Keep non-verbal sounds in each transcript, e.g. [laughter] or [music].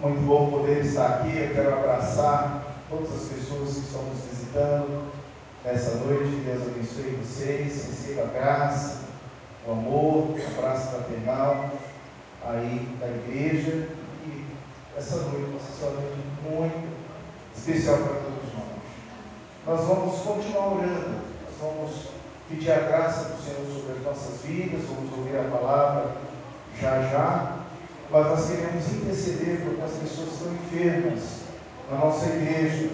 Muito bom poder estar aqui. Eu quero abraçar todas as pessoas que estão nos visitando nessa noite. Deus abençoe vocês. Receba a graça, o amor, o abraço fraternal aí da igreja. E essa noite ser uma noite muito especial para todos nós. Nós vamos continuar orando. Nós vamos pedir a graça do Senhor sobre as nossas vidas. Vamos ouvir a palavra já já mas nós queremos interceder por as pessoas que estão enfermas na nossa igreja.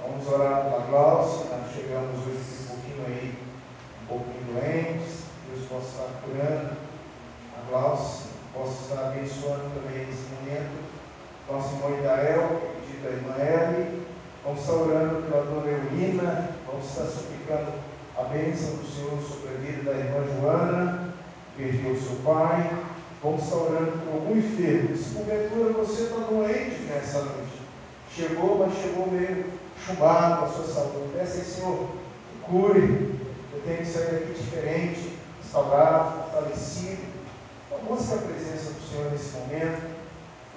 Vamos orar pela Glaucia, nós chegamos hoje um pouquinho aí, um pouquinho doentes, Deus possa estar curando. A Glaucia, possa estar abençoando também nesse momento. Nosso irmão Idael, pedido da irmã Eli, vamos estar orando pela dona Eulina, vamos estar suplicando a bênção do Senhor sobre a vida da irmã Joana, perdeu seu pai, Vamos estar orando por algum enfermo. Se porventura você está doente nessa noite, chegou, mas chegou meio chumbado com a sua saúde, peça aí, Senhor, cure. Eu tenho que sair daqui diferente, saudável, fortalecido. Então, busque a presença do Senhor nesse momento.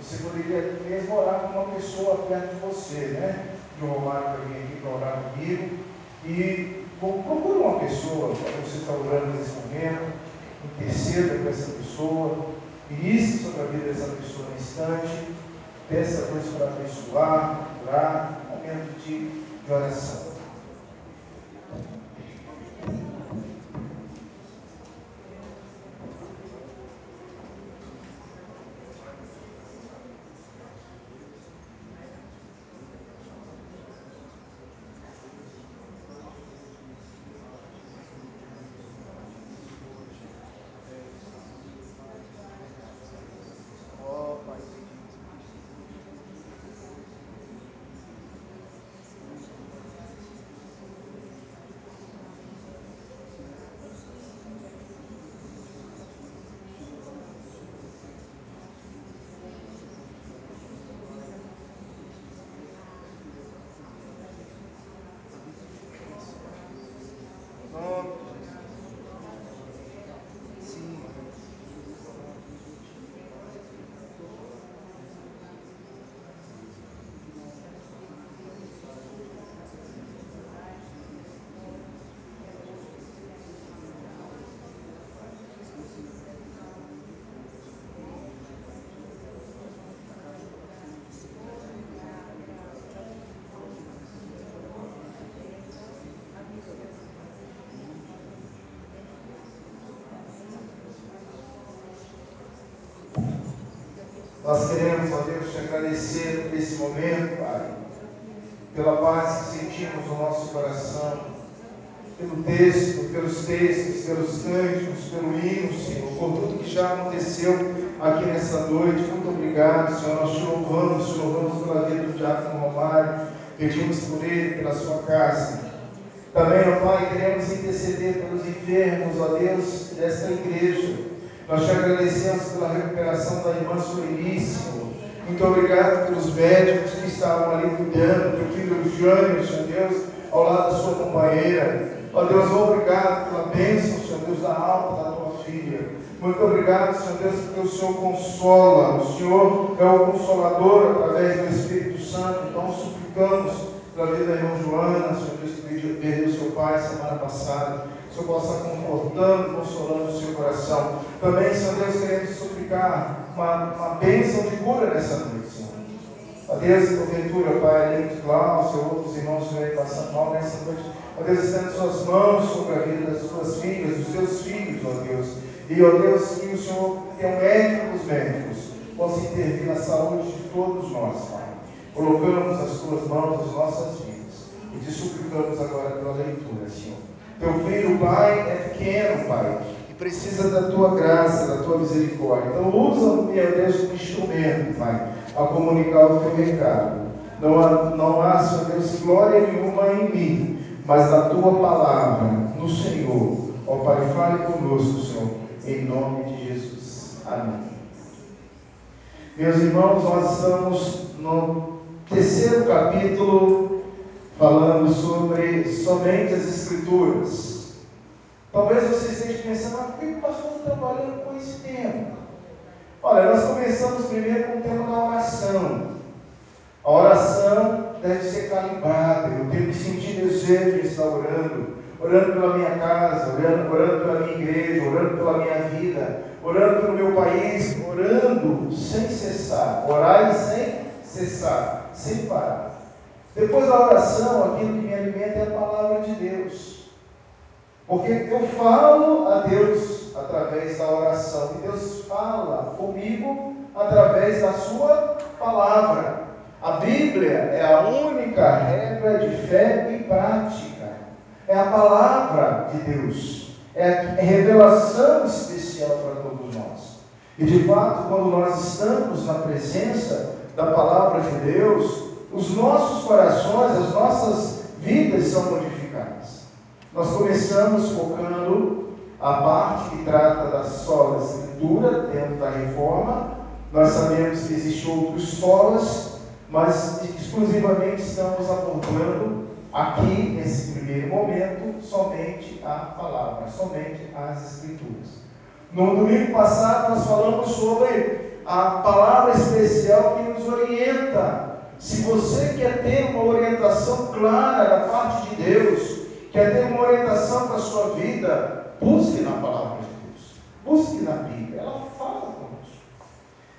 Você poderia mesmo orar com uma pessoa perto de você, né? De um Romário para vir aqui para orar comigo. E procure uma pessoa para você estar orando nesse momento interceda com essa pessoa, ministre sobre a vida dessa pessoa no instante, peça a Deus para abençoar, curar, momento de, de oração. Nós queremos, ó Deus, te agradecer por esse momento, Pai, pela paz que sentimos no nosso coração, pelo texto, pelos textos, pelos cânticos, pelo hino, Senhor, por tudo que já aconteceu aqui nessa noite. Muito obrigado, Senhor. Nós te louvamos, te louvamos pela vida do Diácono Romário, pedimos por ele, pela sua casa. Também, ó Pai, queremos interceder pelos enfermos, ó Deus, desta igreja. Nós te agradecemos pela recuperação da irmã Sueli, Senhor. Muito obrigado pelos médicos que estavam ali cuidando, do Jânio, Senhor Deus, ao lado da sua companheira. Ó Deus, obrigado pela bênção, Senhor Deus, da alta da tua filha. Muito obrigado, Senhor Deus, porque o Senhor consola. O Senhor é o consolador através do Espírito Santo. Então suplicamos pela vida da irmã Joana, Senhor Deus, que perdeu seu pai semana passada. Senhor possa estar confortando, consolando o seu coração. Também, Senhor Deus, queremos suplicar uma, uma bênção de cura nessa noite, Senhor. Ó Deus, porventura, Pai, de Cláudio, outros irmãos que vêm passar mal nessa noite, ó Deus, estende suas mãos sobre a vida das suas filhas, dos seus filhos, ó Deus. E, ó Deus, que o Senhor, que é o médico dos médicos, possa intervir na saúde de todos nós, Pai. Colocamos as tuas mãos as nossas vidas e te suplicamos agora pela leitura, Senhor. Teu filho, Pai, é pequeno, Pai, e precisa da tua graça, da tua misericórdia. Então, usa-me, meu Deus, como instrumento, Pai, a comunicar o teu recado. Não há, não há, Senhor Deus, glória nenhuma em mim, mas na tua palavra, no Senhor. Ó Pai, fale conosco, Senhor, em nome de Jesus. Amém. Meus irmãos, nós estamos no terceiro capítulo falando sobre somente as Escrituras. Talvez você esteja pensando, mas por que o pastor está trabalhando com esse tema? Olha, nós começamos primeiro com o tema da oração. A oração deve ser calibrada. Eu tenho que sentir desejo de estar orando. Orando pela minha casa, orando, orando pela minha igreja, orando pela minha vida, orando pelo meu país, orando sem cessar. Orar e sem cessar, sem parar. Depois da oração, aquilo que me alimenta é a palavra de Deus. Porque eu falo a Deus através da oração, e Deus fala comigo através da Sua palavra. A Bíblia é a única regra de fé e prática. É a palavra de Deus. É a revelação especial para todos nós. E de fato, quando nós estamos na presença da palavra de Deus, os nossos corações, as nossas vidas são modificadas. Nós começamos focando a parte que trata da sola escritura dentro da reforma. Nós sabemos que existem outros solas, mas exclusivamente estamos abordando aqui, nesse primeiro momento, somente a palavra, somente as escrituras. No domingo passado nós falamos sobre a palavra especial que nos orienta. Se você quer ter uma orientação clara da parte de Deus, quer ter uma orientação para a sua vida, busque na palavra de Deus, busque na Bíblia. Ela fala conosco.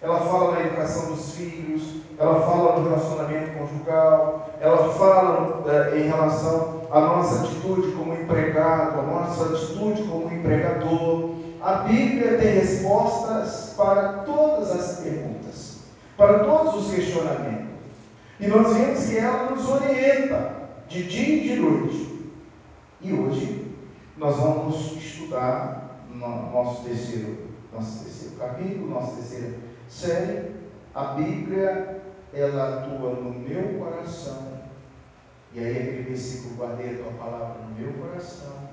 Ela fala na educação dos filhos, ela fala no relacionamento conjugal, ela fala é, em relação à nossa atitude como empregado, a nossa atitude como empregador. A Bíblia tem respostas para todas as perguntas, para todos os questionamentos. E nós vemos que ela nos orienta de dia e de noite. E hoje nós vamos estudar no nosso terceiro, nosso terceiro capítulo, nossa terceira série, a Bíblia, ela atua no meu coração. E aí aquele versículo, guardei a tua palavra no meu coração,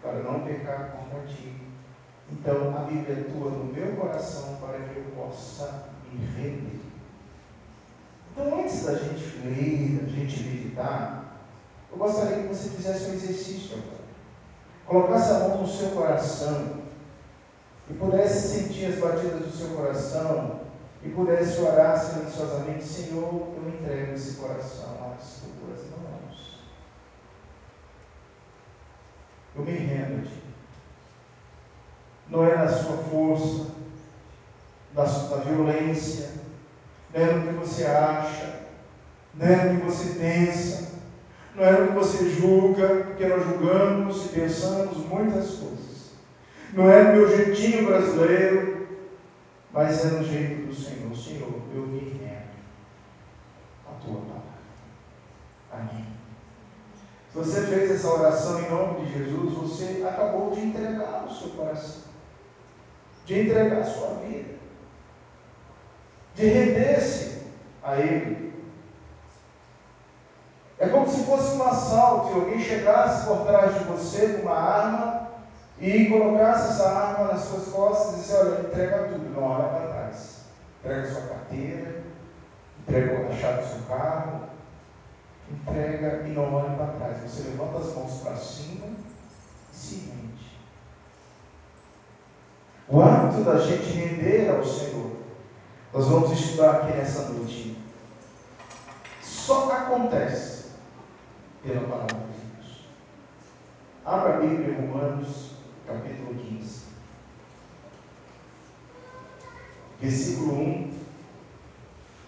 para não pecar contra ti. Então a Bíblia atua no meu coração para que eu possa me render. Então antes da gente ler, da gente meditar, eu gostaria que você fizesse um exercício agora. Colocasse a mão no seu coração e pudesse sentir as batidas do seu coração e pudesse orar silenciosamente, Senhor, eu entrego esse coração às tuas mãos. Eu me rendo a ti não é na sua força, na, na violência, não é no que você acha, não é no que você pensa, não é no que você julga, porque nós julgamos e pensamos muitas coisas. Não é no meu jeitinho brasileiro, mas é no jeito do Senhor. Senhor, eu me rendo a tua palavra. Amém. Se você fez essa oração em nome de Jesus, você acabou de entregar o seu coração de entregar a sua vida, de render-se a Ele. É como se fosse um assalto e alguém chegasse por trás de você com uma arma e colocasse essa arma nas suas costas e disse, olha, entrega tudo, não olha para trás. Entrega sua carteira, entrega a chave do seu carro, entrega e não olhe para trás. Você levanta as mãos para cima e se rende. O hábito da gente render ao Senhor, nós vamos estudar aqui nessa noite, só acontece pela palavra de Deus. Abra a Bíblia em Romanos, capítulo 15. Versículo 1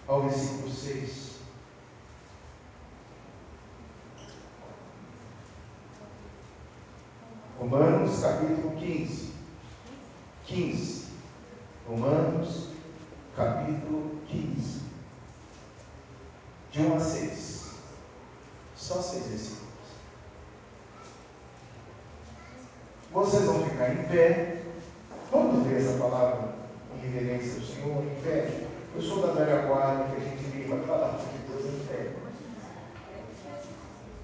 ao versículo 6. Romanos capítulo 15. 15. Romanos, capítulo 15. De 1 a 6. Só seis versículos. Vocês vão ficar em pé. Vamos ver essa palavra em reverência ao Senhor em pé. Eu sou da velha guarda que a gente vive a palavra de Deus em pé.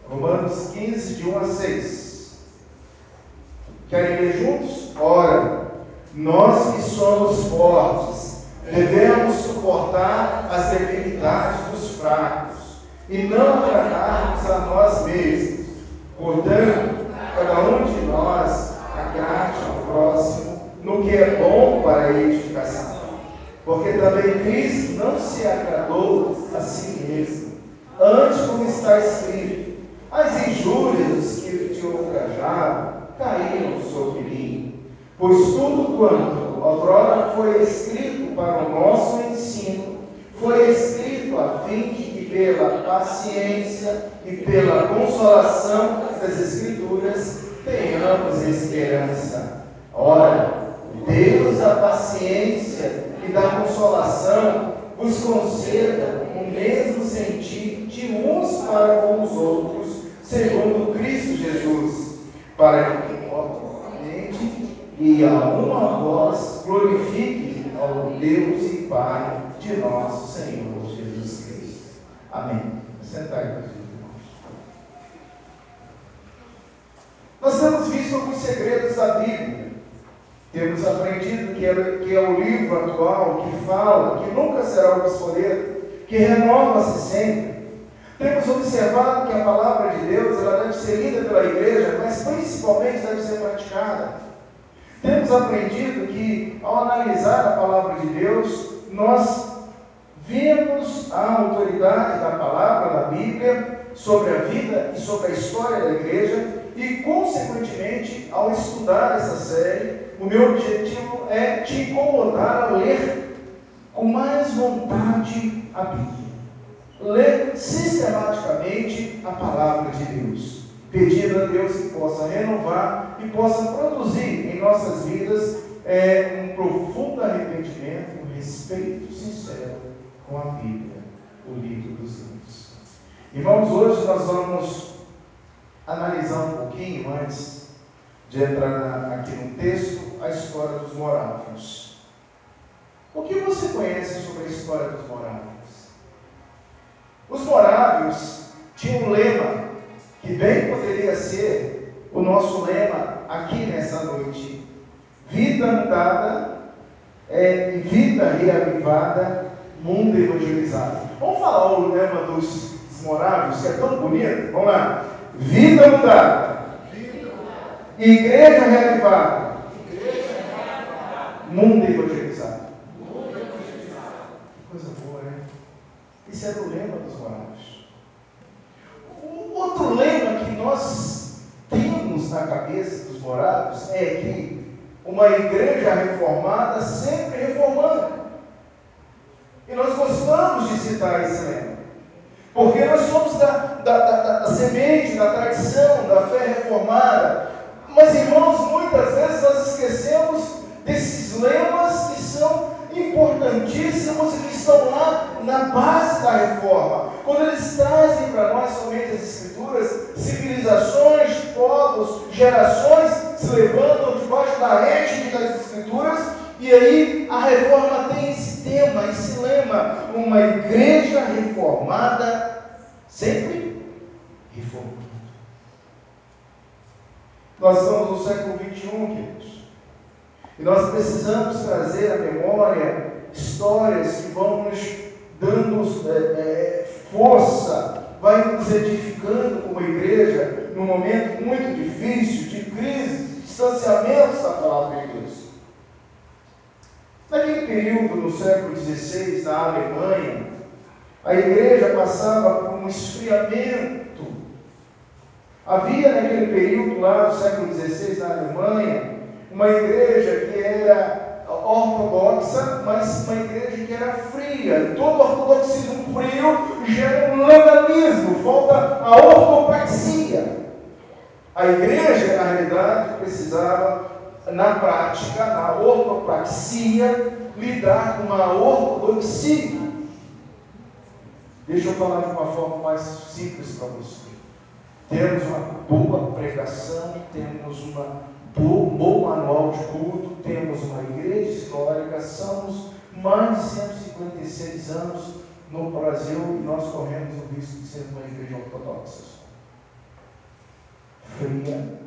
Romanos 15, de 1 a 6. Querem ler juntos? Ora. Nós que somos fortes, devemos suportar as debilidades dos fracos e não agradarmos a nós mesmos. Portanto, cada um de nós agrade ao próximo no que é bom para a edificação. Porque também Cristo não se agradou a si mesmo. Antes, como está escrito, as injúrias que te ultrajava caíram sobre mim. Pois tudo quanto outrora foi escrito para o nosso ensino, foi escrito a fim de que pela paciência e pela consolação das Escrituras tenhamos esperança. Ora, Deus da paciência e da consolação vos conceda o mesmo sentir de uns para com os outros, segundo Cristo Jesus, para que corporalmente e a uma voz glorifique ao Deus e Pai de nosso Senhor Jesus Cristo. Amém. Sentai, meus irmãos. Nós temos visto alguns segredos da Bíblia. Temos aprendido que é, que é o livro atual que fala, que nunca será obsoleto, que renova-se sempre. Temos observado que a palavra de Deus ela deve ser lida pela igreja, mas principalmente deve ser praticada. Temos aprendido que, ao analisar a palavra de Deus, nós vemos a autoridade da palavra da Bíblia sobre a vida e sobre a história da igreja e, consequentemente, ao estudar essa série, o meu objetivo é te incomodar a ler com mais vontade a Bíblia. Ler sistematicamente a palavra de Deus, pedindo a Deus que possa renovar e possa produzir em nossas vidas é, um profundo arrependimento um respeito sincero com a Bíblia, o livro dos livros. Irmãos, hoje nós vamos analisar um pouquinho antes de entrar aqui no texto a história dos morávios. O que você conhece sobre a história dos morávios? Os morávios tinham um lema que bem poderia ser o nosso lema aqui nessa noite: vida mudada é, vida reavivada, mundo evangelizado. Vamos falar o lema dos, dos morávios, que é tão bonito? Vamos lá. Vida mudada. Igreja reavivada. Mundo evangelizado. Coisa boa, né? Esse era o lema dos morávios. O outro lema que nós na cabeça dos morávios é que uma igreja reformada sempre reformando. E nós gostamos de citar esse lema. Porque nós somos da, da, da, da, semente, da tradição, da fé reformada. Mas, irmãos, muitas vezes nós esquecemos desses lemas que são importantíssimos e que estão lá na base da reforma. Quando eles trazem para nós somente as Escrituras, civilizações, povos, gerações se levantam debaixo da égide das Escrituras e aí a reforma tem esse tema, esse lema, uma igreja reformada, sempre reformada. Nós estamos no século XXI, queridos. E nós precisamos trazer à memória histórias que vão nos dando é, é, força, vai nos edificando como igreja num momento muito difícil, de crise, distanciamentos da palavra de Deus. Naquele período, no século XVI, na Alemanha, a igreja passava por um esfriamento. Havia naquele período lá do século XVI, na Alemanha, uma igreja que era ortodoxa, mas uma igreja que era fria. Todo ortodoxismo frio gera um legalismo, falta a ortopraxia. A igreja, na realidade, precisava na prática, na ortopraxia, lidar com uma ortodoxia. Deixa eu falar de uma forma mais simples para você. Temos uma boa pregação, temos uma um bom manual de culto, temos uma igreja histórica, somos mais de 156 anos no Brasil e nós corremos o risco de ser uma igreja ortodoxa. Fria,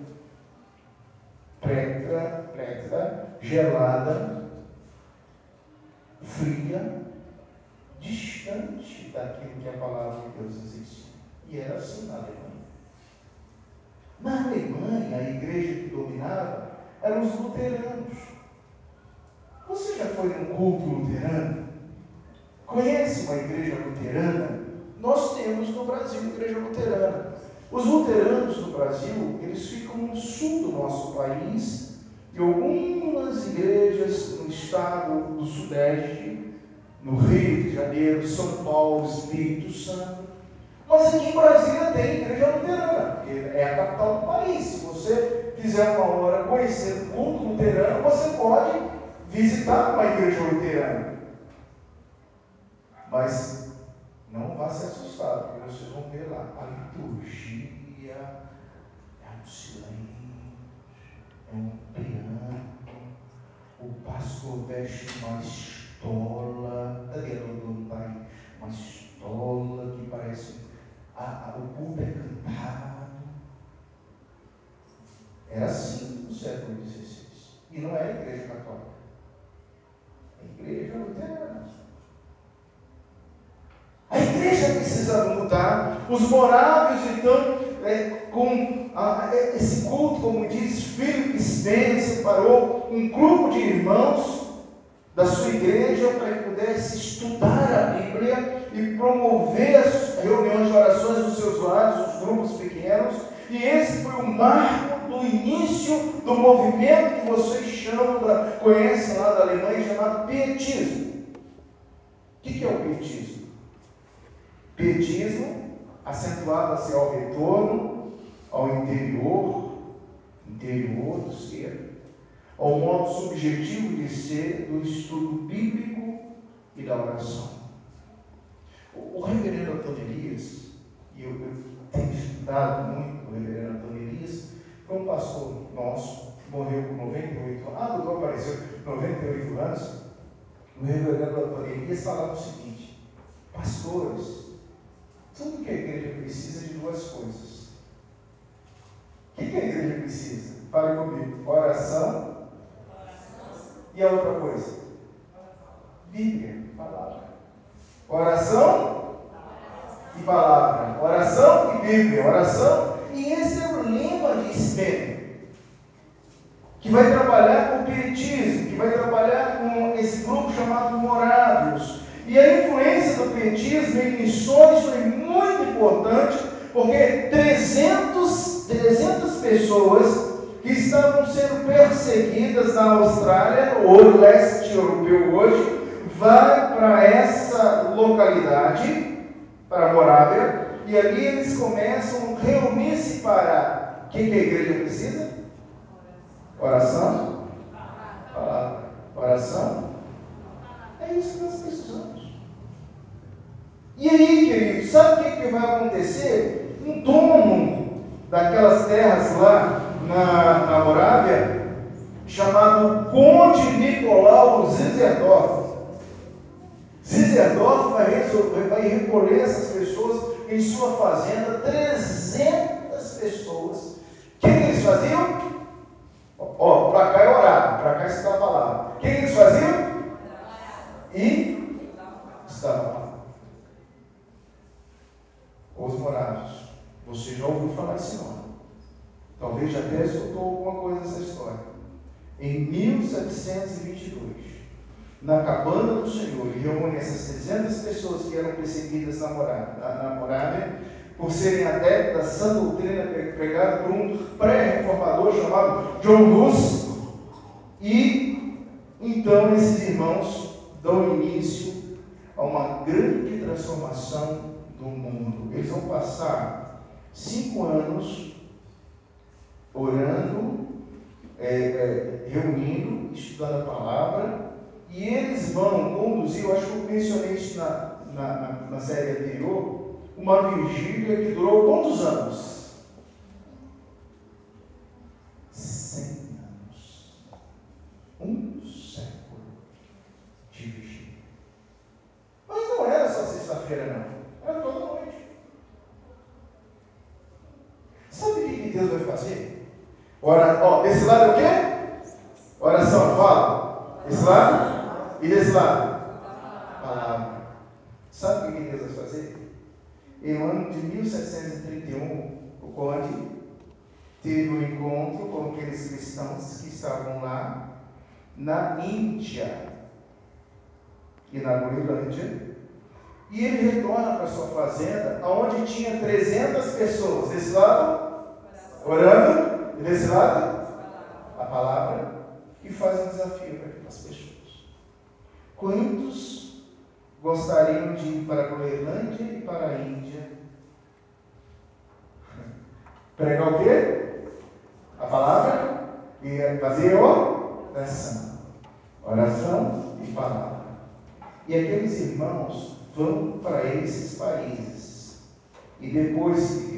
preta, gelada, fria, distante daquilo que a palavra de Deus existe. E era assim na Alemanha. Na Alemanha, a igreja que dominava eram os luteranos. Você já foi num culto luterano? Conhece uma igreja luterana? Nós temos no Brasil igreja luterana. Os luteranos no Brasil, eles ficam no sul do nosso país e algumas igrejas no estado do Sudeste, no Rio de Janeiro, São Paulo, Espírito Santo. Mas aqui em Brasília tem igreja luterana, porque é a capital do país. Se você quiser uma hora conhecer o culto luterano, você pode visitar uma igreja luterana. Mas não vá se assustar, porque vocês vão ver lá a liturgia é um silêncio, é um piano, o pastor veste uma estola, a Dodô Uma estola. A, a, o culto é cantado. Era assim no século XVI. E não era igreja católica. É igreja luterana. A igreja precisava mudar. Os morávios, então, é, com a, esse culto, como diz Philip Spencer, separou um grupo de irmãos da sua igreja para que pudesse estudar a Bíblia e promover as reuniões de orações dos seus lados, os grupos pequenos. E esse foi o marco do início do movimento que vocês chamam, conhecem lá da Alemanha, chamado Pietismo. O que é o Pietismo? Pietismo acentuava-se ao retorno, ao interior, interior do ser, ao modo subjetivo de ser do estudo bíblico e da oração. O, o reverendo Antônio Elias, e eu, eu tenho estudado muito o reverendo Antônio Elias, foi um pastor nosso, morreu com 98 anos, ah, doutor apareceu, 98 anos, o reverendo Antônio Elias falava o seguinte, pastores, tudo que a igreja precisa é de duas coisas. O que, que a igreja precisa? Fale comigo. Oração. E a outra coisa? Bíblia, palavra. Oração e palavra. Oração e Bíblia. Oração. E esse é o lema de Speno. Que vai trabalhar com o pietismo, que vai trabalhar com esse grupo chamado Morávios e a influência do pietismo em missões foi muito importante, porque 300, 300 pessoas que estavam sendo perseguidas na Austrália, no leste europeu hoje, vai para essa localidade, para Morávia, e ali eles começam a reunir-se para. O que, que a igreja precisa? Oração? Palavra. Oração? É isso que nós precisamos. E aí, querido, sabe o que, que vai acontecer? Um dono daquelas terras lá na, na Morávia, chamado Conde Nicolau Zizerdorf. Zizerdorf vai, resolver, vai recolher essas pessoas em sua fazenda, 300 pessoas. O que, eles faziam? Ó, para cá é orar, para cá está a palavra. O que, que eles faziam? E estava a palavra os morados. Você já ouviu falar esse nome. Talvez já até escutou alguma coisa dessa história. Em 1722, na cabana do Senhor, ele reúne essas 300 pessoas que eram perseguidas na morada, por serem adeptos da sã doutrina pregada por um pré-reformador chamado John Hus. E então esses irmãos dão início a uma grande transformação do mundo. Eles vão passar cinco anos orando, é, é, reunindo, estudando a palavra, e eles vão conduzir, eu acho que eu mencionei isso na, na, na, na série anterior, uma vigília que durou quantos anos? Cem anos. Um século de vigília. Mas não era só sexta-feira, não. Era toda noite. Sabe o que Deus vai fazer? Ora, ó, desse lado é o quê? Oração, fala. Desse lado? E desse lado? Palavra. Sabe o que Deus vai fazer? Em um ano de 1731, o conde teve um encontro com aqueles cristãos que estavam lá na Índia e na Groenlândia E ele retorna para sua fazenda, onde tinha 300 pessoas. Desse lado, orando. E desse lado, a palavra. E faz um desafio para as pessoas. Quantos gostariam de ir para a Groenlândia e para a Índia? [laughs] Pregar o quê? A palavra? E fazer oração. Oração e palavra. E aqueles irmãos vão para esses países. E depois,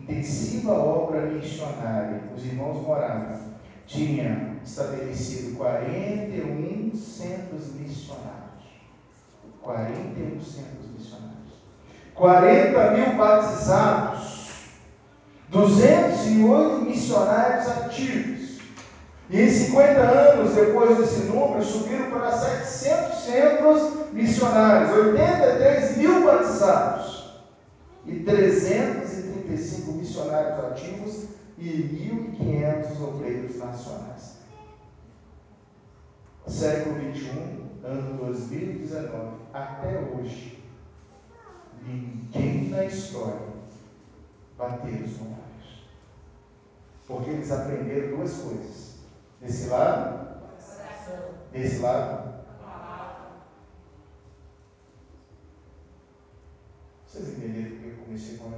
intensiva obra missionária, os irmãos moravam, tinha estabelecido 41 centros missionários. 41 centros missionários. 40 mil batizados. 208 missionários ativos. E em 50 anos depois desse número, subiram para 700 centros missionários, 83 mil batizados e 335 missionários ativos e 1.500 obreiros nacionais. Século 21, ano 2019, até hoje, ninguém na história bateu os horários. Porque eles aprenderam duas coisas. Desse lado, desse lado, Vocês entenderam porque eu comecei com? O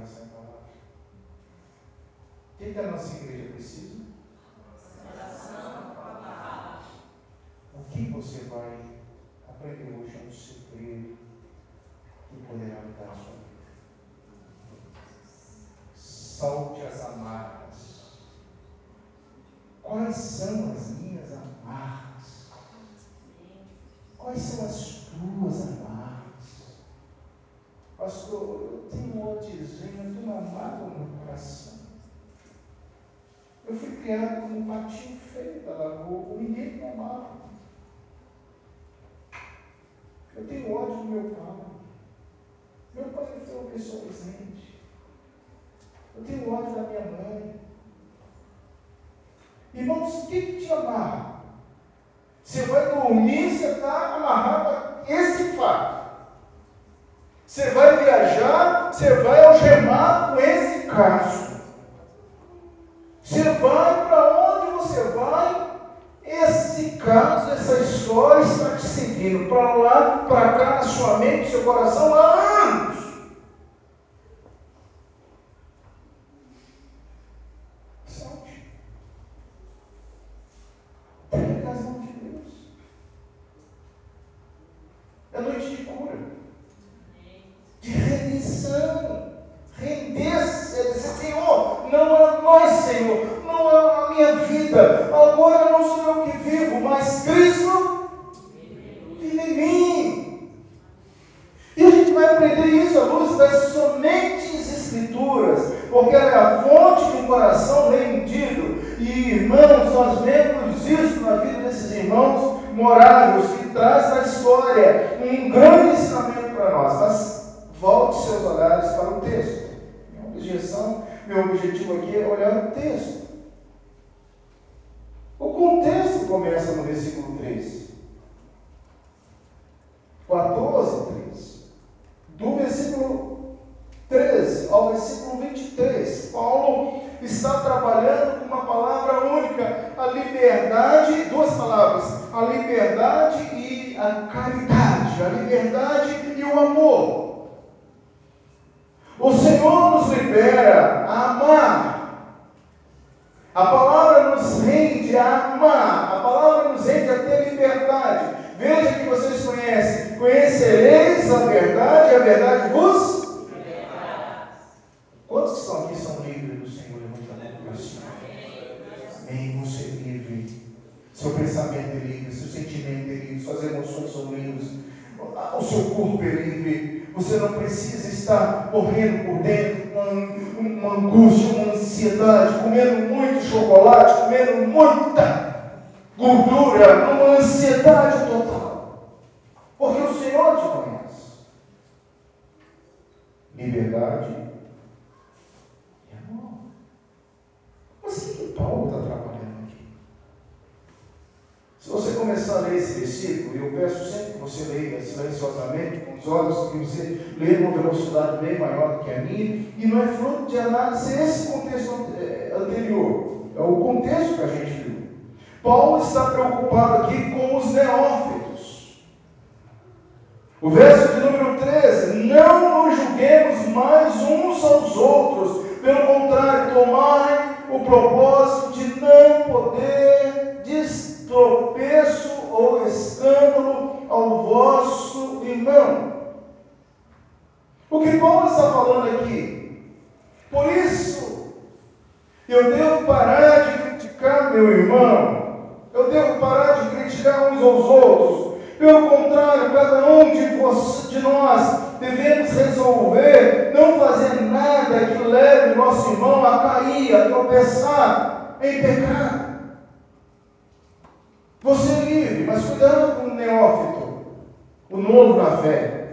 que, que a nossa igreja precisa? O que você vai aprender hoje é um segredo que poderá mudar a sua vida. Solte as amarras. Quais são as minhas amarras? Quais são as tuas amarras? Pastor, eu tenho um ódiozinho, eu tenho uma mágoa no meu coração. Criado como um patinho feio da lagoa, ninguém me amava. Eu tenho ódio do meu pai. Meu pai foi uma pessoa ausente. Eu tenho ódio da minha mãe. Irmãos, o que, que te amarra? Você vai dormir, você está amarrado a esse fato. Você vai viajar, você vai algemar com esse caso. Você vai para onde você vai, esse caso, essa história está te seguindo. Para lá, para cá, na sua mente, no seu coração há anos. Salte. Entregue as mãos de Deus. É noite de cura, de redenção render-se, é dizer, Senhor, não é mais, Senhor, não é a minha vida, agora não sou eu que vivo, mas Cristo vive em mim. E a gente vai aprender isso à luz das somentes Escrituras, porque ela é a fonte de um coração rendido. E irmãos, nós vemos isso na vida desses irmãos moráveis, que traz na história um grande ensinamento para nós. Mas volte seus olhares para o texto objeção, meu objetivo aqui é olhar o texto. O contexto começa no versículo 3. 14, 3. Do versículo 13 ao versículo 23, Paulo está trabalhando com uma palavra única, a liberdade, duas palavras, a liberdade e a caridade, a liberdade e o amor. O Senhor nos libera a amar. A palavra nos rende a amar. A palavra nos rende a ter liberdade. Veja que vocês conhecem. Conhecereis a verdade, a verdade vos Quantos que estão aqui são livres do Senhor? Levanta a mão para cima. Amém. Você é Seu pensamento é livre, seu sentimento é livre, suas emoções são livres, o seu corpo é livre, você não precisa estar morrendo por dentro, com uma, uma angústia, uma ansiedade, comendo muito chocolate, comendo muita gordura, numa ansiedade total. Porque o Senhor te conhece. Liberdade e amor. Mas o que Paulo está trabalhando? Se você começar a ler esse versículo, e eu peço sempre que você leia silenciosamente, como os olhos que você lê numa velocidade bem maior do que a minha, e não é fruto de análise esse contexto é, anterior, é o contexto que a gente viu. Paulo está preocupado aqui com os neófitos. O verso de número 13: Não nos julguemos mais uns aos outros, pelo contrário, tomai o propósito de não poder destropeço ou escândalo ao vosso irmão. O que Paulo está falando aqui? Por isso, eu devo parar de criticar meu irmão, eu devo parar de criticar uns aos outros. Pelo contrário, cada um de, de nós devemos resolver não fazer nada que leve o nosso irmão a cair, a tropeçar em pecado. Você é livre, mas cuidado com o neófito, o novo na fé.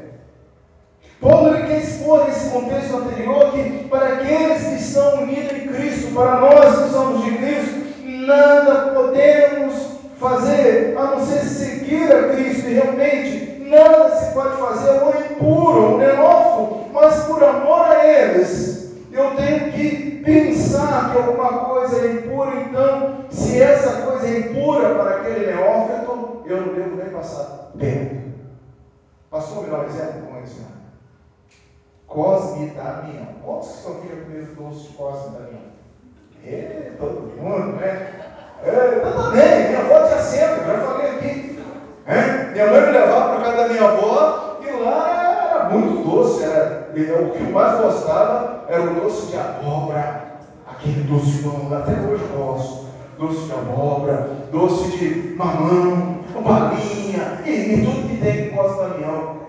Paulo ele quer expor nesse contexto anterior que para aqueles que estão unidos em Cristo, para nós que somos de Cristo, nada podemos fazer a não ser seguir a Cristo e realmente nada se pode fazer ou impuro ou neófito, mas por amor a eles, eu tenho que pensar que alguma coisa é impura, então, se essa coisa é impura para aquele neófito, eu não devo nem passar perto. Pastor, me dá um exemplo? Como é é? Cosme Damião. Quantos que aqui já comeram doce de Cosme Damião? É, todo mundo, né? É, eu também, minha avó tinha sempre, já falei aqui. É? Minha mãe me levava para casa da minha avó e lá muito doce. Era, o que eu mais gostava era o doce de abóbora, aquele doce bom, até hoje eu gosto. Doce de abóbora, doce de mamão, balinha e, e tudo que tem que gosta da minha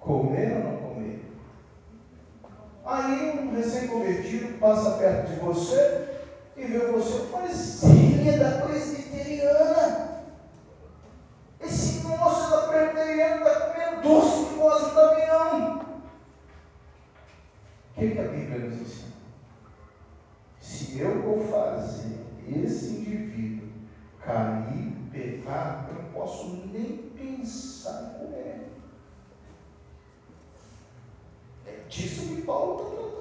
Comer ou não comer? Aí um recém-convertido passa perto de você e vê você, é da presbiteriana. Esse moço da presbiteriana está comendo doce de voz do Damião. O que, que a Bíblia nos ensina? Se eu vou fazer esse indivíduo cair, pecar, eu não posso nem pensar em comer. É disso que Paulo está tratando.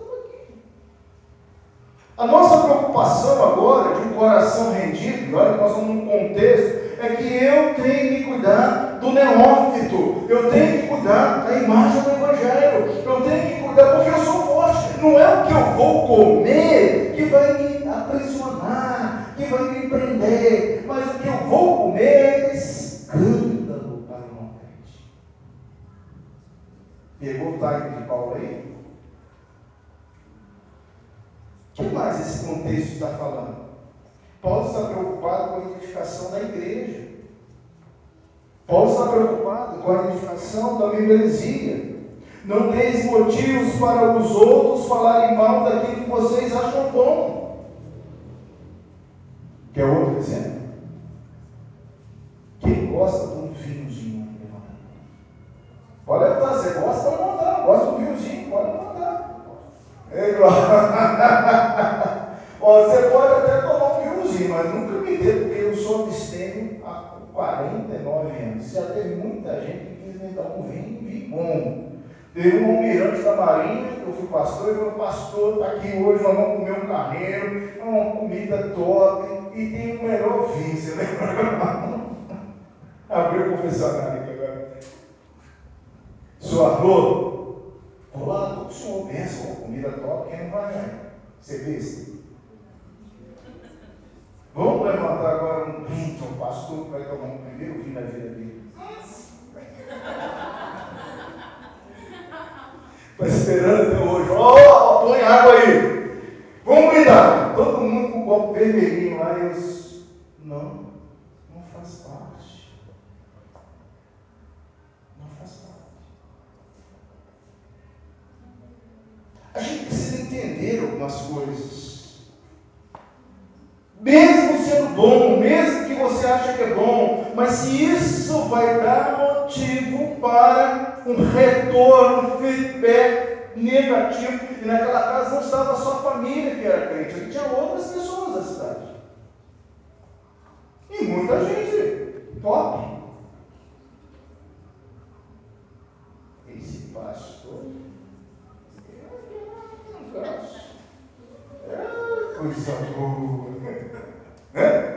A nossa preocupação agora de um coração rendido, olha que nós estamos num contexto, é que eu tenho que cuidar do neófito, eu tenho que cuidar da imagem do Evangelho, eu tenho que cuidar, porque eu sou forte, não é o que eu vou comer que vai me aprisionar, que vai me prender, mas o que eu vou comer é escândalo para não crente. Pegou o time de Paulo aí? O que mais esse contexto está falando? Paulo está preocupado com a edificação da igreja. Paulo está preocupado com a edificação da membresia. Não deis motivos para os outros falarem mal daquilo que vocês acham bom. Quer outro exemplo? Quem gosta de um vinhozinho? Pode levantar. Você gosta? Pode levantar. Gosta de um vinhozinho? Pode levantar. É igual. [laughs] Você pode até tomar um vinhozinho, mas nunca me dê, porque eu sou abstêmio há 49 anos. Já teve muita gente que quis me dar um vinho, bom. Teve um almirante da Marinha, eu fui pastor, e falou, pastor, está aqui hoje, nós vamos comer um carneiro, é uma comida top, e tem o melhor vinho, você [laughs] lembra? Abriu o confessionário aqui agora. Senhor Vou lá, estou com o senhor, benção, comida top, quem não vai, né? Você vê Vamos levantar agora um brinde ao pastor que vai tomar um primeiro vinho na vida dele. Estou esperando até hoje. Ó, oh, põe água aí. Vamos brindar. Todo mundo com o copo vermelhinho lá eu. Não faz parte. Não faz parte. A gente precisa entender algumas coisas mesmo sendo bom, mesmo que você ache que é bom, mas se isso vai dar motivo para um retorno, feedback negativo, e naquela casa não estava só a família que era crente, ali tinha outras pessoas da cidade. E muita gente. top. Esse pastor é coisa boa. Né?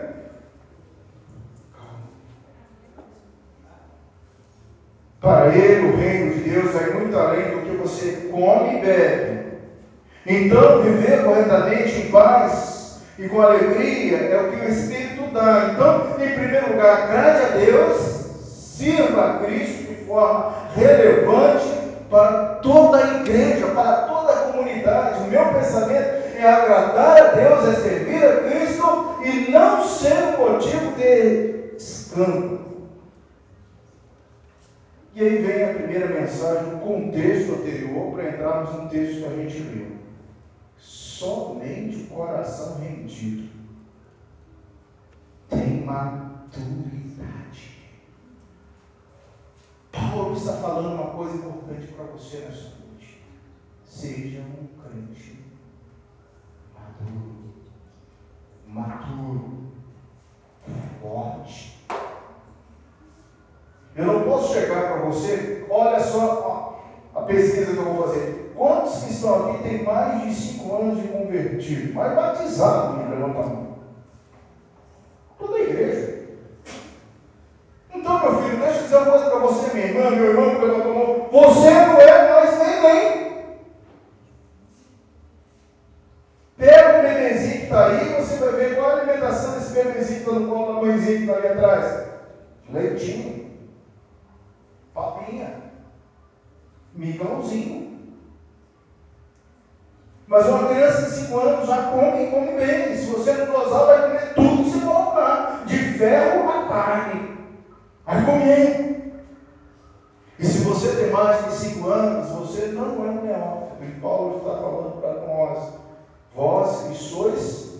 Para ele, o reino de Deus vai muito além do que você come e bebe. Então, viver corretamente em paz e com alegria é o que o Espírito dá. Então, em primeiro lugar, agrade a Deus, sirva a Cristo de forma relevante para toda a igreja, para toda a comunidade. O meu pensamento é agradar a Deus, é servir a Cristo e não ser um motivo de escândalo. E aí vem a primeira mensagem, o contexto anterior, para entrarmos no texto que a gente leu. Somente o coração rendido tem maturidade. Paulo está falando uma coisa importante para você nessa noite. Seja um crente maduro, maturo, forte eu não posso chegar para você, olha só a, a pesquisa que eu vou fazer. Quantos que estão aqui têm mais de cinco anos de convertido? Mais batizado ainda, levanta a mão. Toda a igreja. Então, meu filho, deixa eu dizer uma coisa para você, minha irmã, meu irmão que levantou a mão. Você não é mais neném. Pega o bebezinho que está aí, você vai ver qual a alimentação desse bebezinho que está no colo da mãezinha que está ali atrás. Leitinho papinha, migãozinho. Mas uma criança de 5 anos já come e come bem. Se você não dosar, vai comer tudo que você colocar, de ferro a carne. Vai comer. E se você tem mais de 5 anos, você não é um neófito. E Paulo está falando para nós, vós que sois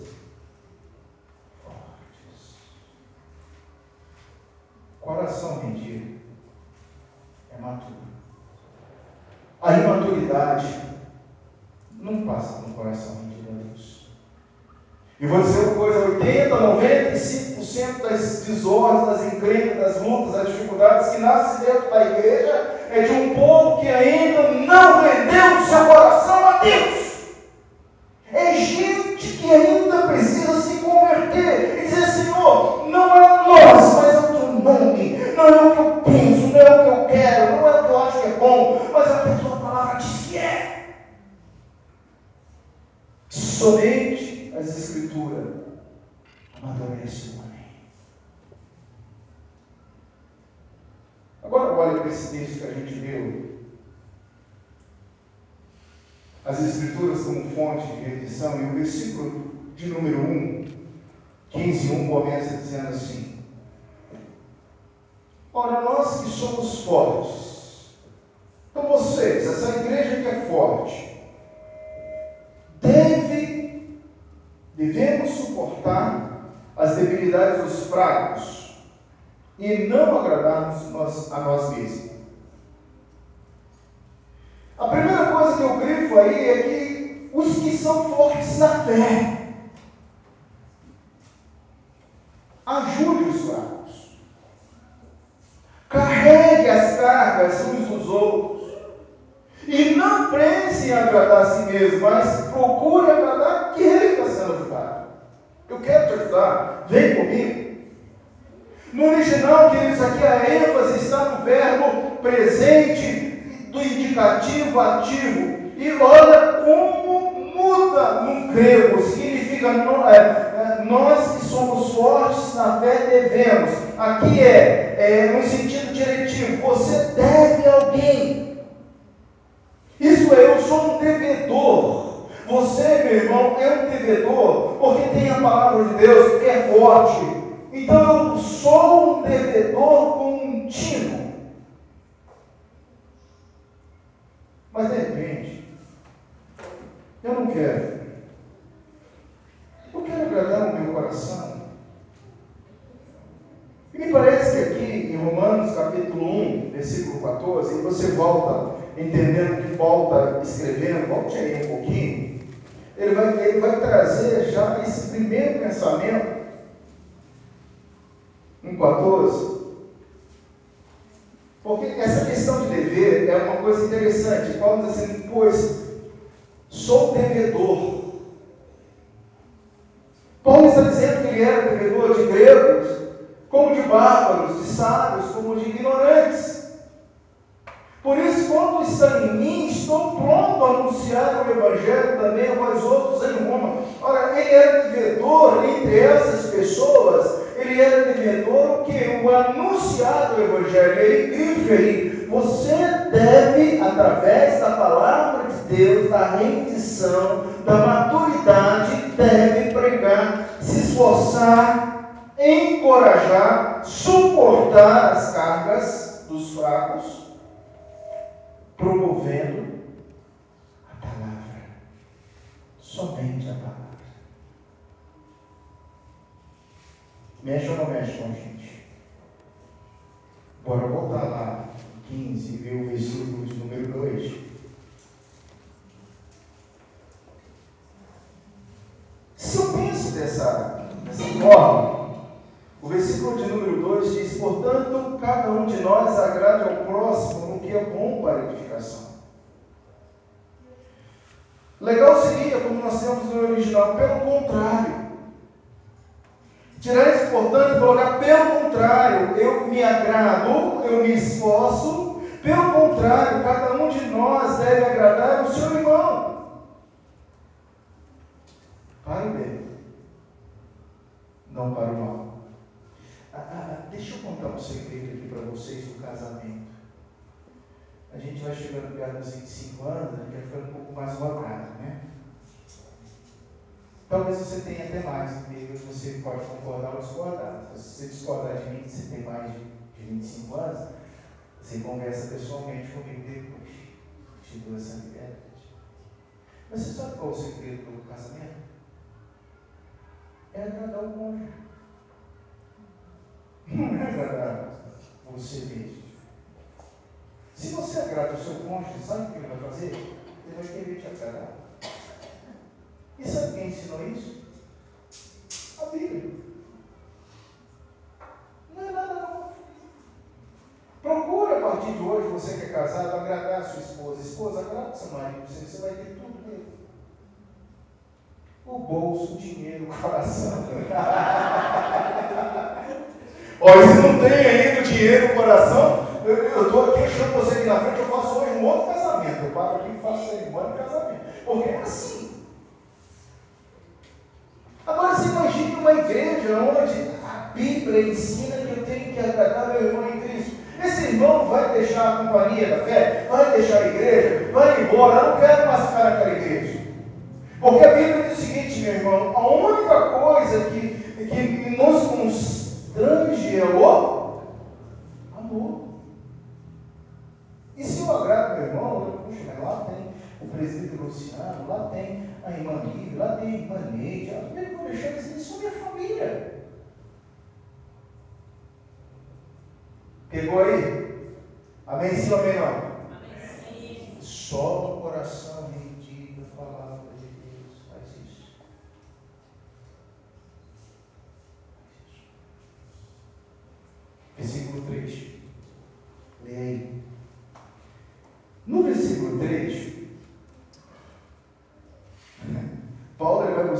Coração rendido é maturo. A imaturidade não passa no coração rendido a Deus. E vou dizer uma coisa: 80, 95% das desordens, das encrencas, das lutas, das dificuldades que nascem dentro da igreja é de um povo que ainda não rendeu o seu coração a Deus. É gente que ainda precisa se converter e dizer: Senhor, não é nós, não é o que eu penso, não é o que eu quero, não é o que eu acho que é bom, mas a tua palavra diz que é. Somente as Escrituras amadurecem o homem. Agora olha para esse texto que a gente leu as Escrituras como fonte de rendição, e o versículo de número 1, 15, 1 começa dizendo assim: Ora, nós que somos fortes, então vocês, essa igreja que é forte, deve, devemos suportar as debilidades dos fracos e não agradarmos nós, a nós mesmos. A primeira coisa que eu grifo aí é que os que são fortes na fé, ajude os fracos, carregue as cargas uns dos outros, e não pense em agradar a si mesmo, mas procure agradar aquele que está sendo ajudado. Eu quero te ajudar, vem comigo. No original, queridos, aqui a ênfase está no verbo presente do indicativo ativo. E olha como muda no grego, significa é, é, nós que somos fortes na fé devemos. Aqui é, é no sentido diretivo, você deve a alguém. Isso é, eu sou um devedor. Você, meu irmão, é um devedor, porque tem a palavra de Deus que é forte. Então eu sou um devedor contínuo. Mas de repente, eu não quero. Quero agradar o meu coração. E me parece que aqui em Romanos capítulo 1, versículo 14, você volta entendendo que Paulo está escrevendo, volte aí um pouquinho. Ele vai, ele vai trazer já esse primeiro pensamento, um 1,14. Porque essa questão de dever é uma coisa interessante. Paulo diz assim, pois sou devedor. Paulo está dizendo que ele era devedor de gregos, como de bárbaros, de sábios, como de ignorantes. Por isso, quando está em mim, estou pronto a anunciar o Evangelho também a vós outros em Roma. Ora, ele era devedor entre essas pessoas, ele era devedor que? O anunciar do Evangelho. Grita aí, você deve, através da palavra de Deus, da rendição, da maturidade, deve pregar, se esforçar, encorajar, suportar as cargas dos fracos promovendo a palavra, somente a palavra. Mexe ou não mexe com a gente? Bora voltar lá, 15, e ver o versículo de número 2. Se eu penso dessa, dessa forma, o versículo de número 2 diz: Portanto, cada um de nós agrade ao próximo no que é bom para edificação. Legal seria, como nós temos no original, pelo contrário. Tirar esse portanto e colocar pelo contrário, eu me agrado, eu me esforço, pelo contrário, cada um de nós deve agradar o seu irmão. Para o bem, não para o mal. Ah, ah, ah, deixa eu contar um segredo aqui para vocês do casamento. A gente vai chegando perto dos 25 anos, a gente vai ficando um pouco mais rodado, né? Talvez você tenha até mais comigo, você pode concordar ou discordar. Se você discordar de mim, que você tem mais de, de 25 anos, você conversa pessoalmente comigo depois. Te dou essa liberdade. Mas você sabe qual é o segredo do casamento? É agradar o cônjuge não é agradar você mesmo. Se você agrada o seu cônjuge, sabe o que ele vai fazer? Ele vai querer te agradar. E sabe quem ensinou isso? A Bíblia. Não é nada novo. Procure a partir de hoje, você que é casado, agradar a sua esposa. Esposa, agrada seu marido, você vai ter tudo dele. O bolso, o dinheiro, o coração. [laughs] Olha, se não tem ainda o dinheiro no coração, eu estou aqui, eu chamo você aqui na frente, eu faço hoje um outro casamento. Eu paro aqui e faço cerimônia de casamento. Porque é assim. Agora você imagine uma igreja onde a Bíblia ensina que eu tenho que agradar meu irmão em Cristo. Esse irmão vai deixar a companhia da fé, vai deixar a igreja, vai embora, eu não quero mais ficar naquela igreja. Porque a Bíblia diz o seguinte, meu irmão, a única coisa que, que nos constrange é o amor. E se eu agrado meu irmão, eu, puxa, mas lá tem o presbítero Luciano, lá tem a irmã Lívia, lá tem a irmã Neide, eu não vou deixar eles, eles são minha família. Pegou aí? Amém sim ou amém não? Amém. Só o coração rendido a palavra de Deus faz isso. Versículo 3. Leia aí. No versículo 3,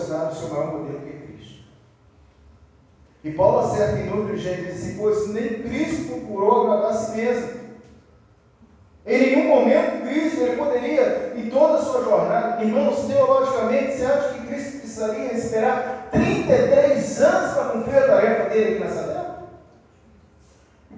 Ele buscar o seu maior modelo que é Cristo. E Paulo acerta em número de gente assim, pois nem Cristo procurou agradar a si mesmo. Em nenhum momento Cristo ele poderia, em toda a sua jornada, irmãos, teologicamente, você acha que Cristo precisaria esperar 33 anos para cumprir a tarefa dele aqui nessa terra?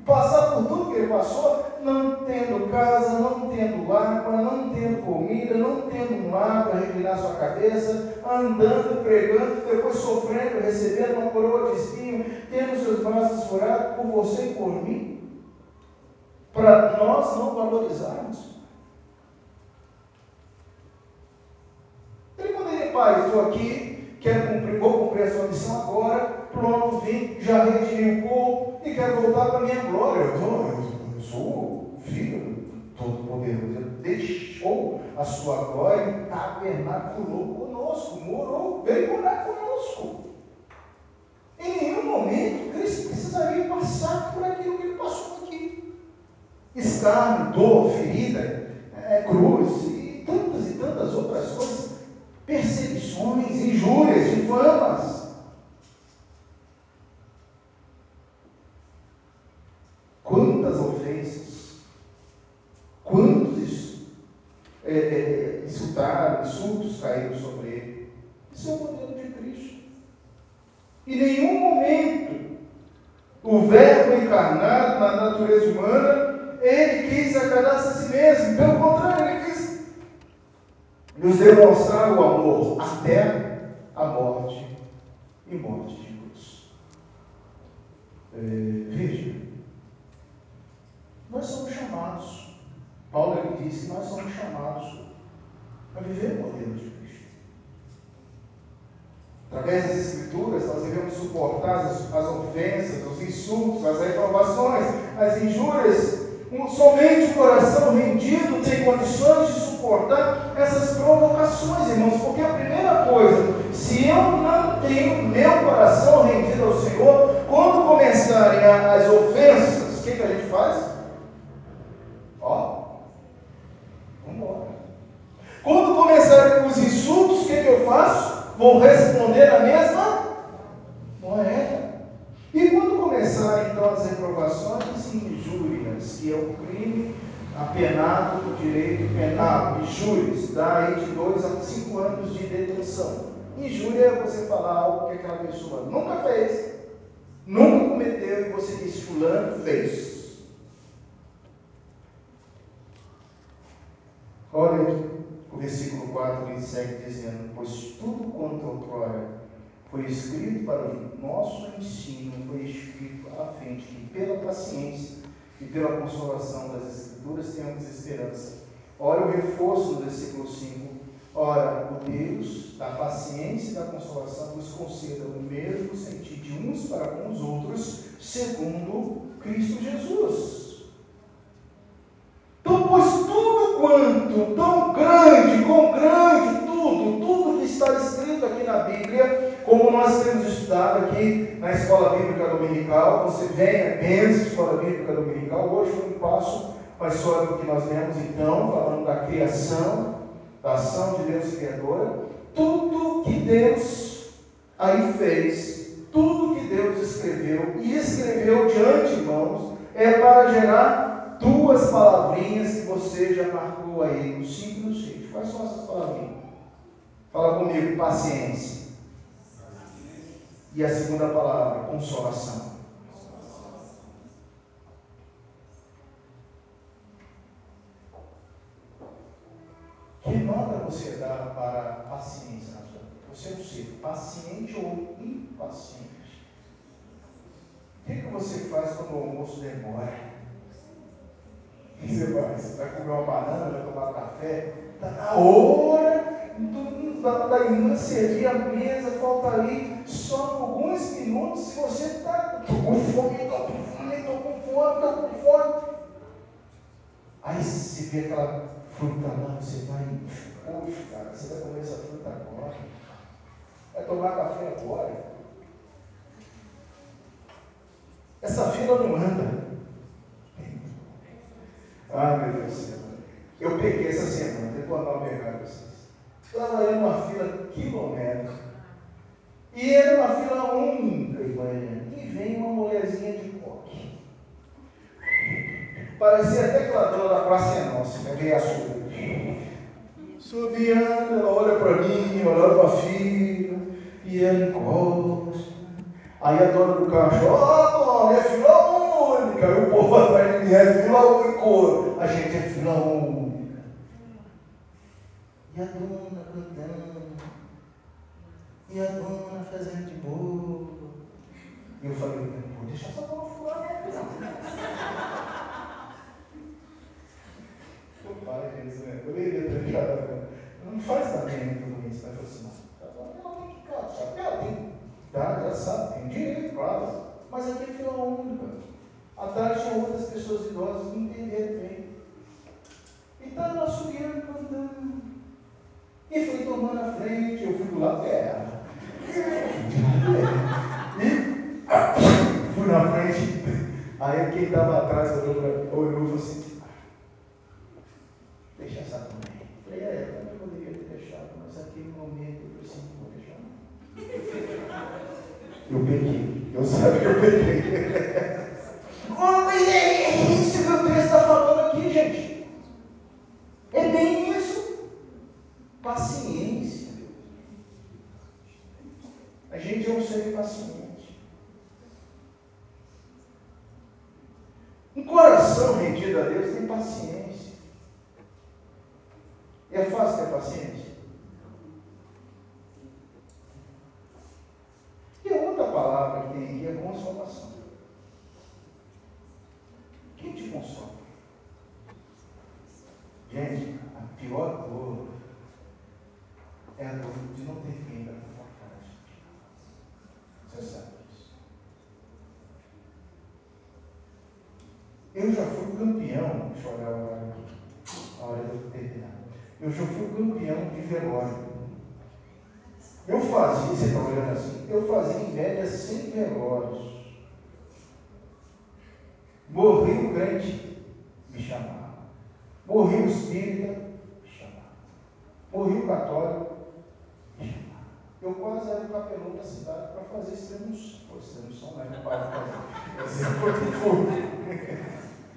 Passar por tudo que ele passou, não tendo casa, não tendo água, não tendo comida, não tendo um lar para reclinar sua cabeça, andando, pregando, depois sofrendo, recebendo uma coroa de espinho, tendo seus braços furados por você e por mim, para nós não valorizarmos. Ele poderia, pai, estou aqui, quero cumprir, vou cumprir a sua missão agora, pronto, vim, já redimi um pouco e quero voltar para a minha glória. Eu, eu, eu sou filho do Todo-Poderoso. Ele deixou a sua glória e tabernaculou conosco, morou, veio morar conosco. Em nenhum momento Cristo precisaria passar por aquilo que ele passou aqui. Escárnio, dor, ferida, é, cruz e tantas e tantas outras coisas. Perseguições, injúrias, difamas. Quantas ofensas, quantos é, é, insultaram, insultos caíram sobre ele. Isso é o modelo de Cristo. Em nenhum momento o Verbo encarnado na natureza humana, ele quis agradar-se a si mesmo. Pelo contrário, ele nos demonstrar o amor até a morte e morte de cruz. É, veja, nós somos chamados, Paulo ele diz que nós somos chamados a viver o modelo de Cristo. Através das Escrituras, nós devemos suportar as, as ofensas, os insultos, as reprovações, as injúrias. Um, somente o coração rendido tem condições de suportar essas provocações, irmãos, porque a primeira coisa, se eu não tenho meu coração rendido ao Senhor, quando começarem as ofensas, o que, que a gente faz? Ó, vamos embora. Quando começarem os insultos, o que, que eu faço? Vou responder a mesma moeda. E quando começarem então as reprovações e injúrias, que é o crime apenado no direito penal, injúrias, dá aí de dois a cinco anos de detenção. Injúria é você falar algo que aquela pessoa nunca fez, nunca cometeu, e você diz, fulano fez. Olha o versículo 4 ele segue dizendo: Pois tudo quanto outrora foi escrito para o nosso ensino, foi escrito a fim de que, pela paciência e pela consolação das Escrituras, tenhamos esperança. Olha o reforço no versículo 5. Ora, o Deus da paciência e da consolação vos conceda o mesmo sentir de uns para com os outros, segundo Cristo Jesus então, pois tudo quanto, tão grande, com grande, tudo, tudo que está escrito aqui na Bíblia, como nós temos estudado aqui na Escola Bíblica Dominical, você vem, é benção, Escola Bíblica Dominical, hoje foi um passo mais sólido que nós vemos então, falando da criação, da ação de Deus criadora, tudo que Deus aí fez, tudo que Deus escreveu e escreveu de antemão, é para gerar duas palavrinhas que você já marcou aí no 5 e no 6. Quais são essas palavrinhas? Fala comigo, paciência. E a segunda palavra, consolação. Que nota você dá para a paciência na sua? Você é um ser paciente ou impaciente? O que, que você faz quando o almoço demora? Você vai, você vai comer uma banana, vai tomar café, está na hora da, da irmã servir a mesa, falta ali só alguns minutos, se você está com fome, estou com fome, estou com fome, estou com fome. Aí você vê aquela fruta lá, você vai, poxa, cara, você vai comer essa fruta agora, vai tomar café agora. Essa fila não anda. Ai, meu Deus do céu. Eu peguei essa semana, eu vou andar vocês. Estava aí numa fila quilométrica. E era uma fila única, irmã. E vem uma mulherzinha de coque. Parecia até aquela dona da Praça é Nossa, né? Vem a sua. Subiando, ela olha para mim, olha para a filha, e ela encosta. Aí a dona do carro, ó, oh, dona, é fila única. Aí o povo atrás de mim é fila única. A gente é fila única. E a dona cantando. E a dona fazendo de boa. E eu falei, não vou deixar essa dona furar não. Meu pai, Jesus, né? Eu iria ter deixado. Não faz também ruim isso, mas eu falei assim, não. Ela tem que cantar. Ela tem idade, ela sabe, tem direito, claro. Mas aqui é fila única. Atrás tinha outras pessoas idosas que entenderam bem. E estava lá subindo, cantando. E fui tomando a frente, eu fui pro lado. É. E é. fui na frente. Aí quem estava atrás olhou para mim, olhou e falou assim, deixa essa também. Falei, é, eu também poderia ter deixado, mas aquele momento eu preciso não vou deixar não. Eu peguei, eu sabia que eu peguei. Homem, é, é isso que o texto está falando aqui, gente. É bem isso. Paciência. A gente é um ser impaciente. Um coração rendido a Deus tem paciência. E é fácil ter paciência? E a outra palavra que tem aqui é consolação. Quem te consola? Gente, a pior dor é a dor de não ter ninguém para confortar. Você sabe disso. Eu já fui campeão, deixa eu olhar horário aqui, a hora de terminar. Eu já fui campeão de velório. Eu fazia, você está olhando assim, eu fazia em média 100 velórios. Morri o crente, me chamava. Morri o espírita, me chamava. Morri o católico. Eu quase era o capelão da cidade para fazer extremoção. Pô, extremoção não era para fazer.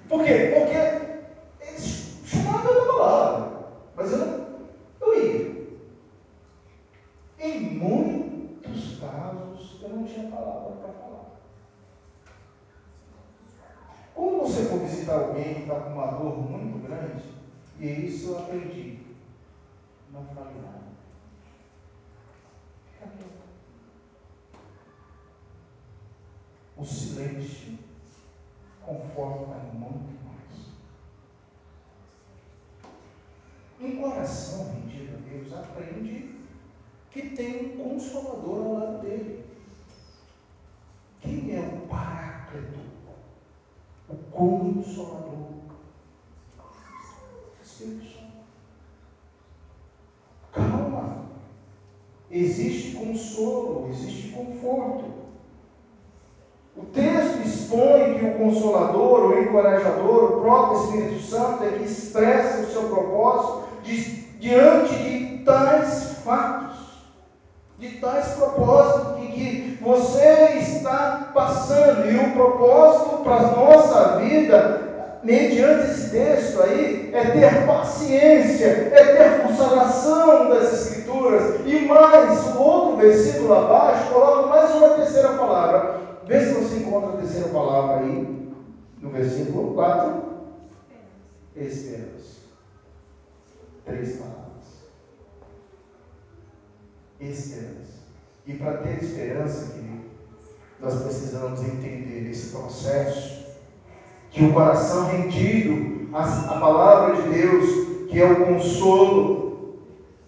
Por quê? Porque eles chamavam eu estava lá. Mas eu não. Eu ia. Em muitos casos eu não tinha palavra para falar. Quando você for visitar alguém que está com uma dor muito grande, e isso eu aprendi, não fale nada. O silêncio conforta muito mais. Um coração rendido a Deus aprende que tem um consolador ao lado dele. Quem é o Paráclito? o Consolador. Espírito Santo. Calma. Existe consolo, existe conforto. O texto expõe que o Consolador, o Encorajador, o próprio Espírito Santo é que expressa o seu propósito de, diante de tais fatos, de tais propósitos que, que você está passando. E o propósito para a nossa vida, mediante esse texto aí, é ter paciência, é ter consolação das Escrituras. E mais, o outro versículo abaixo coloca mais uma terceira palavra. Vê se você encontra a terceira palavra aí, no versículo 4. Esperança. Três palavras. Esperança. E para ter esperança, querido, nós precisamos entender esse processo. Que o coração rendido à, palavra de Deus, que é o consolo,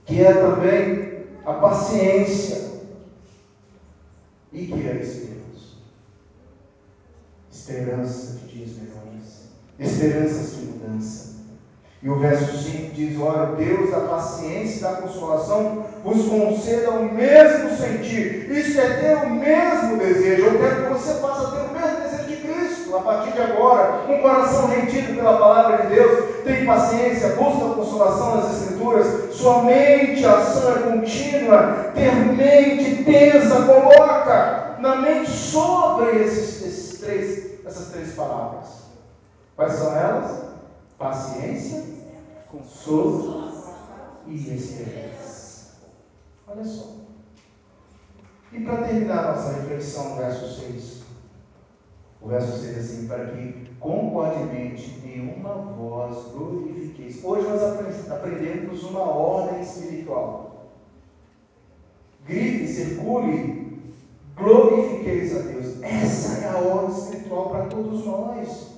que é também a paciência e que é a esperança. Esperança de dias melhores, esperanças de mudança. E o verso 5 diz: Olha, Deus da paciência e da consolação vos conceda o mesmo sentir. Isso é ter o mesmo desejo. Eu quero que você possa ter o mesmo Cristo a partir de agora. Um coração rendido pela palavra de Deus, tem paciência, busca a consolação nas Escrituras. Sua mente, ação é contínua. Ter mente tensa, coloca na mente sobre esses, esses três, essas três palavras. Quais são elas? Paciência, consolo e esperança. Olha só. E para terminar nossa reflexão verso 6, o verso 6 assim, para que concordemente em uma voz glorifiqueis. Hoje nós aprendemos uma ordem espiritual. Grite, circule, glorifiqueis a Deus. Essa é a ordem espiritual para todos nós.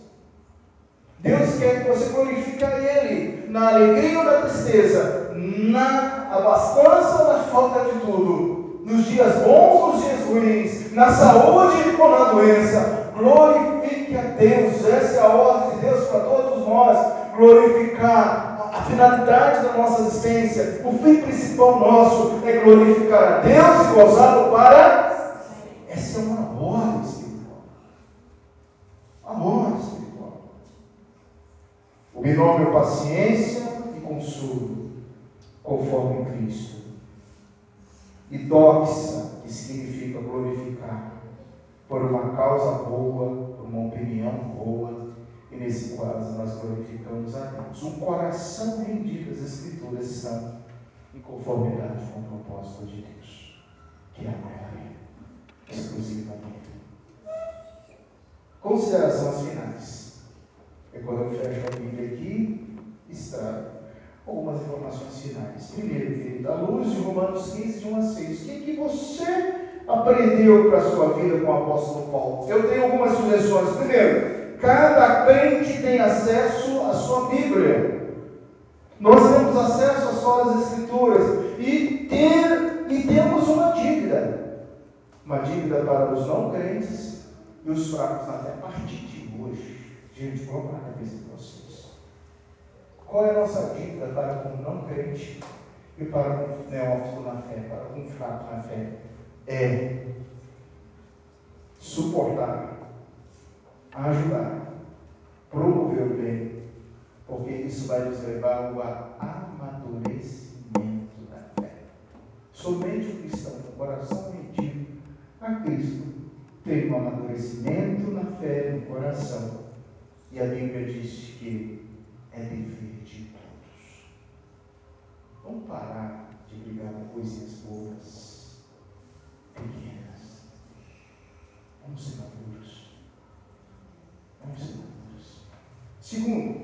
Deus quer que você glorifique a Ele na alegria ou na tristeza, na abastança ou na falta de tudo, nos dias bons ou nos dias ruins, na saúde ou na doença. Deus, essa é a ordem de Deus para todos nós. Glorificar a finalidade da nossa existência, o fim principal nosso é glorificar a Deus e gozá-lo para. Essa é uma ordem espiritual. Uma ordem binômio paciência e consolo, conforme Cristo. E doxa, que significa glorificar, por uma causa boa, uma opinião boa, e nesse caso nós glorificamos a Deus. Um coração rendido às Escrituras são em conformidade com o propósito de Deus, que é a glória exclusiva dele. Considerações finais. É quando eu fecho a Bíblia aqui, extraio algumas informações finais. Primeiro, querido, luz de Romanos 15, de 1 a 6. O que, que você aprendeu para a sua vida com o apóstolo Paulo? Eu tenho algumas sugestões. Primeiro, cada crente tem acesso à sua Bíblia. Nós temos acesso às suas escrituras e, ter, e temos uma dívida. Uma dívida para os não crentes e os fracos até a partir de hoje. Gente, coloca na cabeça de vocês. Qual é a nossa dívida para com o não crente e para com o neófito na fé, para com o fraco na fé? É suportar, ajudar, promover o bem, porque isso vai nos levar ao amadurecimento da fé. Somente o cristão com o coração rendido a Cristo tem um amadurecimento na fé no coração. E a Bíblia diz que é dever de todos. Vamos parar de brigar com coisinhas bobas, Vamos ser maduros. Vamos ser maduros. Segundo,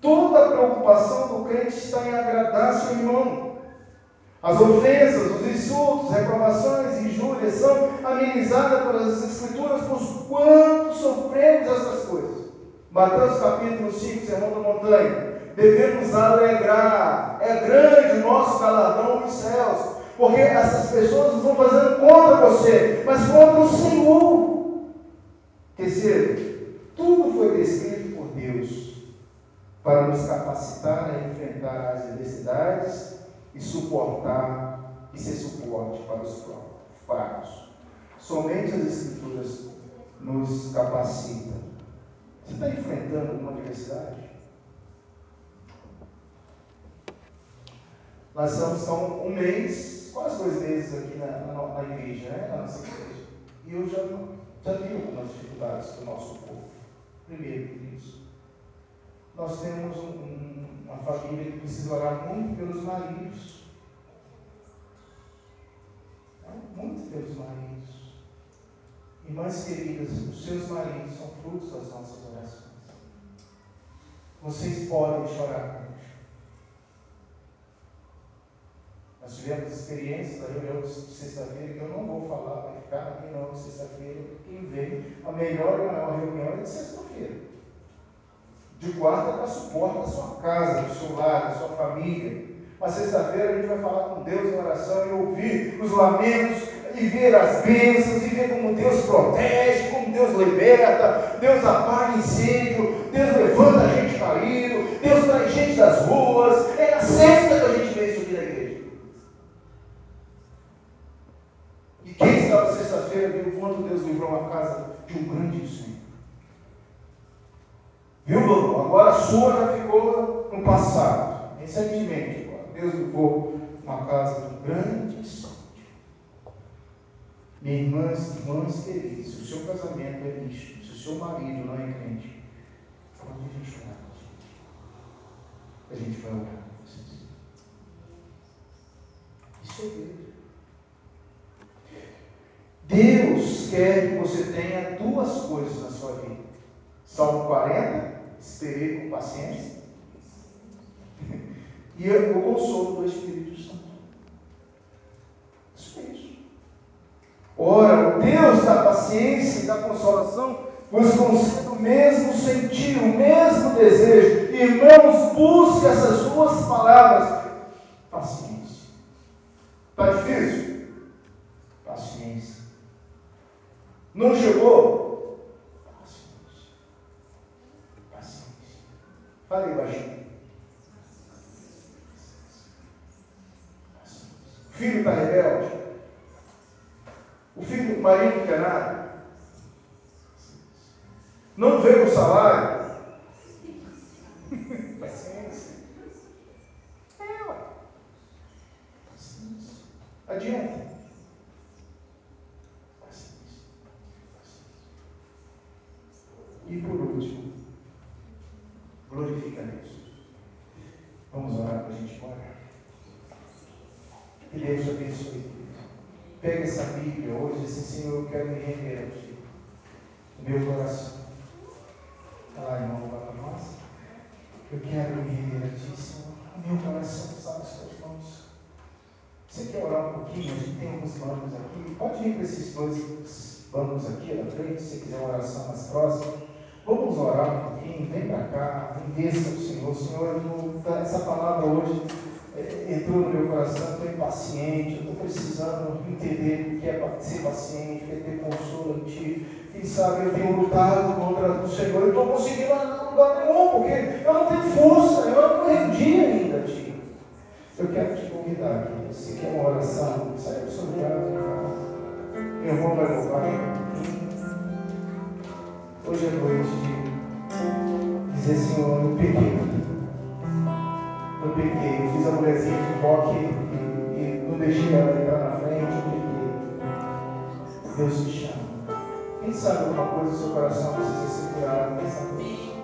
toda preocupação do crente está em agradar seu irmão. As ofensas, os insultos, reprovações, injúrias são amenizadas pelas Escrituras por quanto sofremos essas coisas. Mateus capítulo 5, Sermão da Montanha. Devemos alegrar, é grande o nosso galardão nos céus, porque essas pessoas estão fazendo contra você, mas contra o Senhor. Terceiro, tudo foi descrito por Deus para nos capacitar a enfrentar as adversidades e suportar e ser suporte para os fracos. Somente as Escrituras nos capacitam. Você está enfrentando alguma adversidade? Nós estamos então, um mês, quase dois meses aqui na, na, na igreja, né? na nossa igreja. E eu já, já vi algumas dificuldades do nosso povo. Primeiro, queridos, nós temos um, um, uma família que precisa orar muito pelos maridos. Muito pelos maridos. Irmãs queridas, os seus maridos são frutos das nossas orações. Vocês podem chorar conosco. Nós tivemos experiências da reunião de sexta-feira que eu não vou falar, vai ficar na reunião de sexta-feira. Quem vem, a melhor e maior reunião é de sexta-feira de quarta para suporte da sua casa, do seu lar, da sua família. Mas sexta-feira a gente vai falar com Deus em oração e ouvir os lamentos e ver as bênçãos e ver como Deus protege, como Deus liberta, Deus apaga incêndio, Deus levanta a gente caído, Deus traz gente das ruas. É na sexta que a gente vê isso aqui na igreja. E quem estava sexta-feira viu quanto Deus livrou a casa de um grande incêndio. Viu, Lolo? Agora a sua já ficou no passado. Recentemente, agora. Deus levou uma casa de grande incêndio. Minhas irmãs, irmãs queridas, se o seu casamento é misto, se o seu marido não é crente, pode a gente orar com a gente. A gente vai orar com vocês. Isso é Deus. Deus quer que você tenha duas coisas na sua vida. Salmo 40, esperei com paciência. E o consolo do Espírito Santo. Isso mesmo. Ora, o Deus da paciência e da consolação vos concede o mesmo sentir, o mesmo desejo. Irmãos, busque essas duas palavras. Paciência. Está difícil? Paciência. Não julgou? Paciência. Paciência. Falei baixinho. Paciência. O filho está rebelde. O filho, do marido encanado. É Não vê o salário. Paciência. É, ué. Paciência. Adianta. E por último, glorifica Deus. Vamos orar para a gente orar. Que Deus te abençoe. Pega essa Bíblia hoje e diz assim, Senhor, eu quero me render a Ti. O meu coração. Fala, irmão, lá para nós. Eu quero me render a Ti, Senhor. O meu coração está nas Tuas mãos. Você quer orar um pouquinho? A gente tem alguns bancos aqui. Pode vir para esses dois bancos aqui na frente, se quiser uma oração mais próxima. Vamos orar um pouquinho, vem para cá, investa o Senhor. Senhor, essa palavra hoje é, entrou no meu coração, estou impaciente, estou precisando entender o que é ser paciente, o é ter consolo em Ti. Quem sabe eu tenho lutado contra o Senhor e estou conseguindo lugar nenhum, porque eu não tenho força, eu não rendi ainda a Ti. Eu quero te convidar aqui, se quer uma oração, sai do seu lugar. Meu irmão vai pouquinho. Hoje é noite dizer, Senhor, eu pequei. Eu pequei. Eu fiz a mulherzinha de coque e, não deixei ela entrar na frente. Eu pequei. Deus te chama. Quem sabe alguma coisa no seu coração precisa ser curado nessa noite?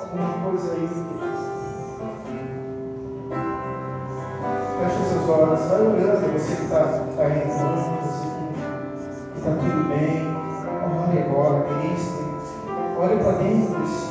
Alguma coisa aí. Feche seus olhos. Vai olhando. Você que está tá rezando. Você que está tudo bem. Ore agora, ministre. Olhe para dentro de si.